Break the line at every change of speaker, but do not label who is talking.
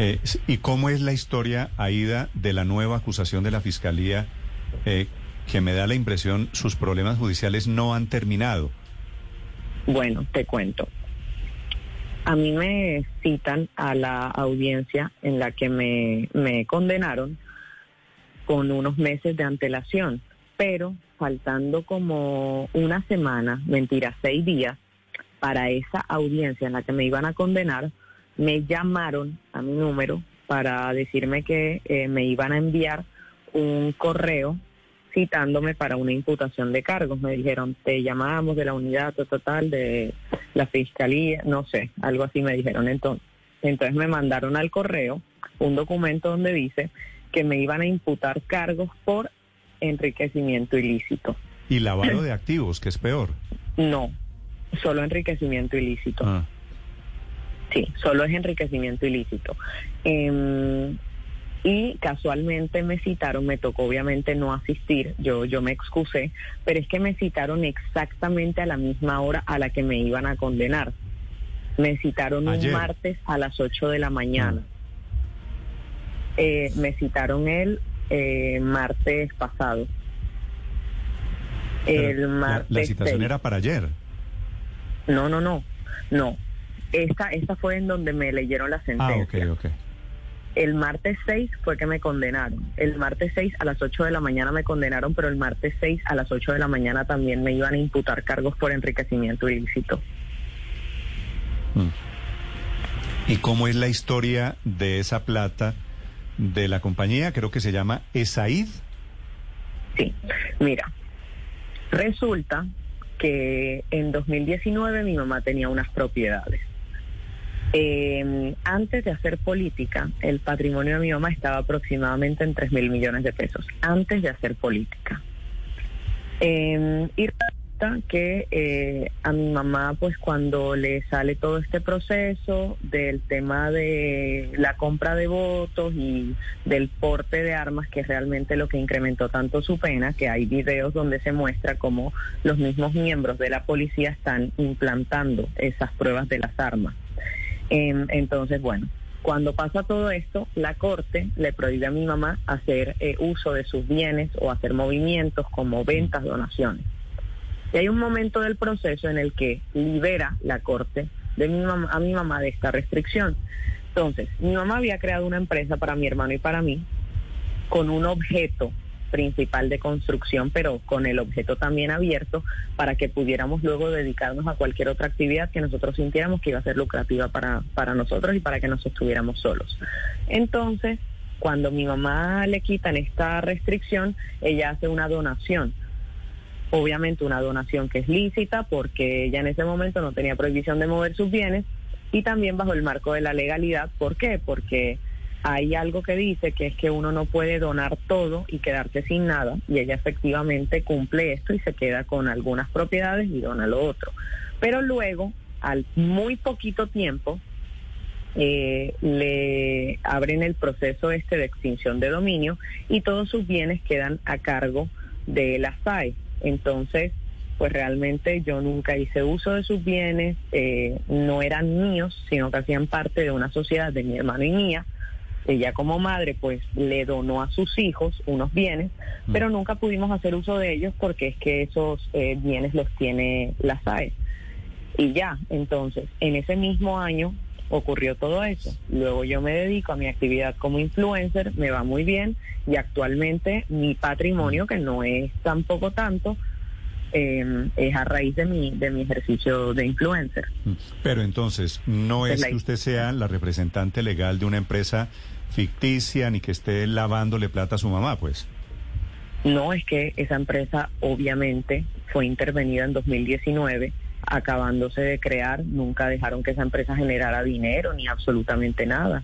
Eh, ¿Y cómo es la historia, Aida, de la nueva acusación de la Fiscalía, eh, que me da la impresión sus problemas judiciales no han terminado?
Bueno, te cuento. A mí me citan a la audiencia en la que me, me condenaron con unos meses de antelación, pero faltando como una semana, mentira, seis días, para esa audiencia en la que me iban a condenar, me llamaron a mi número para decirme que eh, me iban a enviar un correo citándome para una imputación de cargos. Me dijeron, te llamamos de la unidad total de la fiscalía, no sé, algo así me dijeron. Entonces, entonces me mandaron al correo un documento donde dice que me iban a imputar cargos por enriquecimiento ilícito.
¿Y lavado de activos, que es peor?
No, solo enriquecimiento ilícito. Ah. Sí, solo es enriquecimiento ilícito. Em, y casualmente me citaron, me tocó obviamente no asistir, yo, yo me excusé, pero es que me citaron exactamente a la misma hora a la que me iban a condenar. Me citaron un martes a las 8 de la mañana. Ah. Eh, me citaron el eh, martes pasado.
el martes la, citación era para ayer.
No, no, no, no. Esta, esta fue en donde me leyeron la sentencia.
Ah, ok, ok.
El martes 6 fue que me condenaron. El martes 6 a las 8 de la mañana me condenaron, pero el martes 6 a las 8 de la mañana también me iban a imputar cargos por enriquecimiento ilícito.
¿Y cómo es la historia de esa plata de la compañía? Creo que se llama ESAID.
Sí, mira, resulta que en 2019 mi mamá tenía unas propiedades eh, antes de hacer política, el patrimonio de mi mamá estaba aproximadamente en 3 mil millones de pesos, antes de hacer política. Eh, y resulta que eh, a mi mamá, pues cuando le sale todo este proceso del tema de la compra de votos y del porte de armas, que es realmente lo que incrementó tanto su pena, que hay videos donde se muestra cómo los mismos miembros de la policía están implantando esas pruebas de las armas. Em, entonces, bueno, cuando pasa todo esto, la Corte le prohíbe a mi mamá hacer eh, uso de sus bienes o hacer movimientos como ventas, donaciones. Y hay un momento del proceso en el que libera la Corte de mi mamá, a mi mamá de esta restricción. Entonces, mi mamá había creado una empresa para mi hermano y para mí con un objeto principal de construcción, pero con el objeto también abierto para que pudiéramos luego dedicarnos a cualquier otra actividad que nosotros sintiéramos que iba a ser lucrativa para, para nosotros y para que nos estuviéramos solos. Entonces, cuando mi mamá le quitan esta restricción, ella hace una donación. Obviamente una donación que es lícita porque ella en ese momento no tenía prohibición de mover sus bienes y también bajo el marco de la legalidad. ¿Por qué? Porque hay algo que dice que es que uno no puede donar todo y quedarse sin nada y ella efectivamente cumple esto y se queda con algunas propiedades y dona lo otro. Pero luego, al muy poquito tiempo, eh, le abren el proceso este de extinción de dominio y todos sus bienes quedan a cargo de la SAE. Entonces, pues realmente yo nunca hice uso de sus bienes, eh, no eran míos, sino que hacían parte de una sociedad de mi hermano y mía ella como madre pues le donó a sus hijos unos bienes, mm. pero nunca pudimos hacer uso de ellos porque es que esos eh, bienes los tiene la SAE. Y ya, entonces, en ese mismo año ocurrió todo eso. Luego yo me dedico a mi actividad como influencer, me va muy bien y actualmente mi patrimonio, que no es tampoco tanto, em, es a raíz de mi, de mi ejercicio de influencer. Mm.
Pero entonces, no es que usted sea la representante legal de una empresa ficticia ni que esté lavándole plata a su mamá, pues.
No, es que esa empresa obviamente fue intervenida en 2019, acabándose de crear, nunca dejaron que esa empresa generara dinero ni absolutamente nada.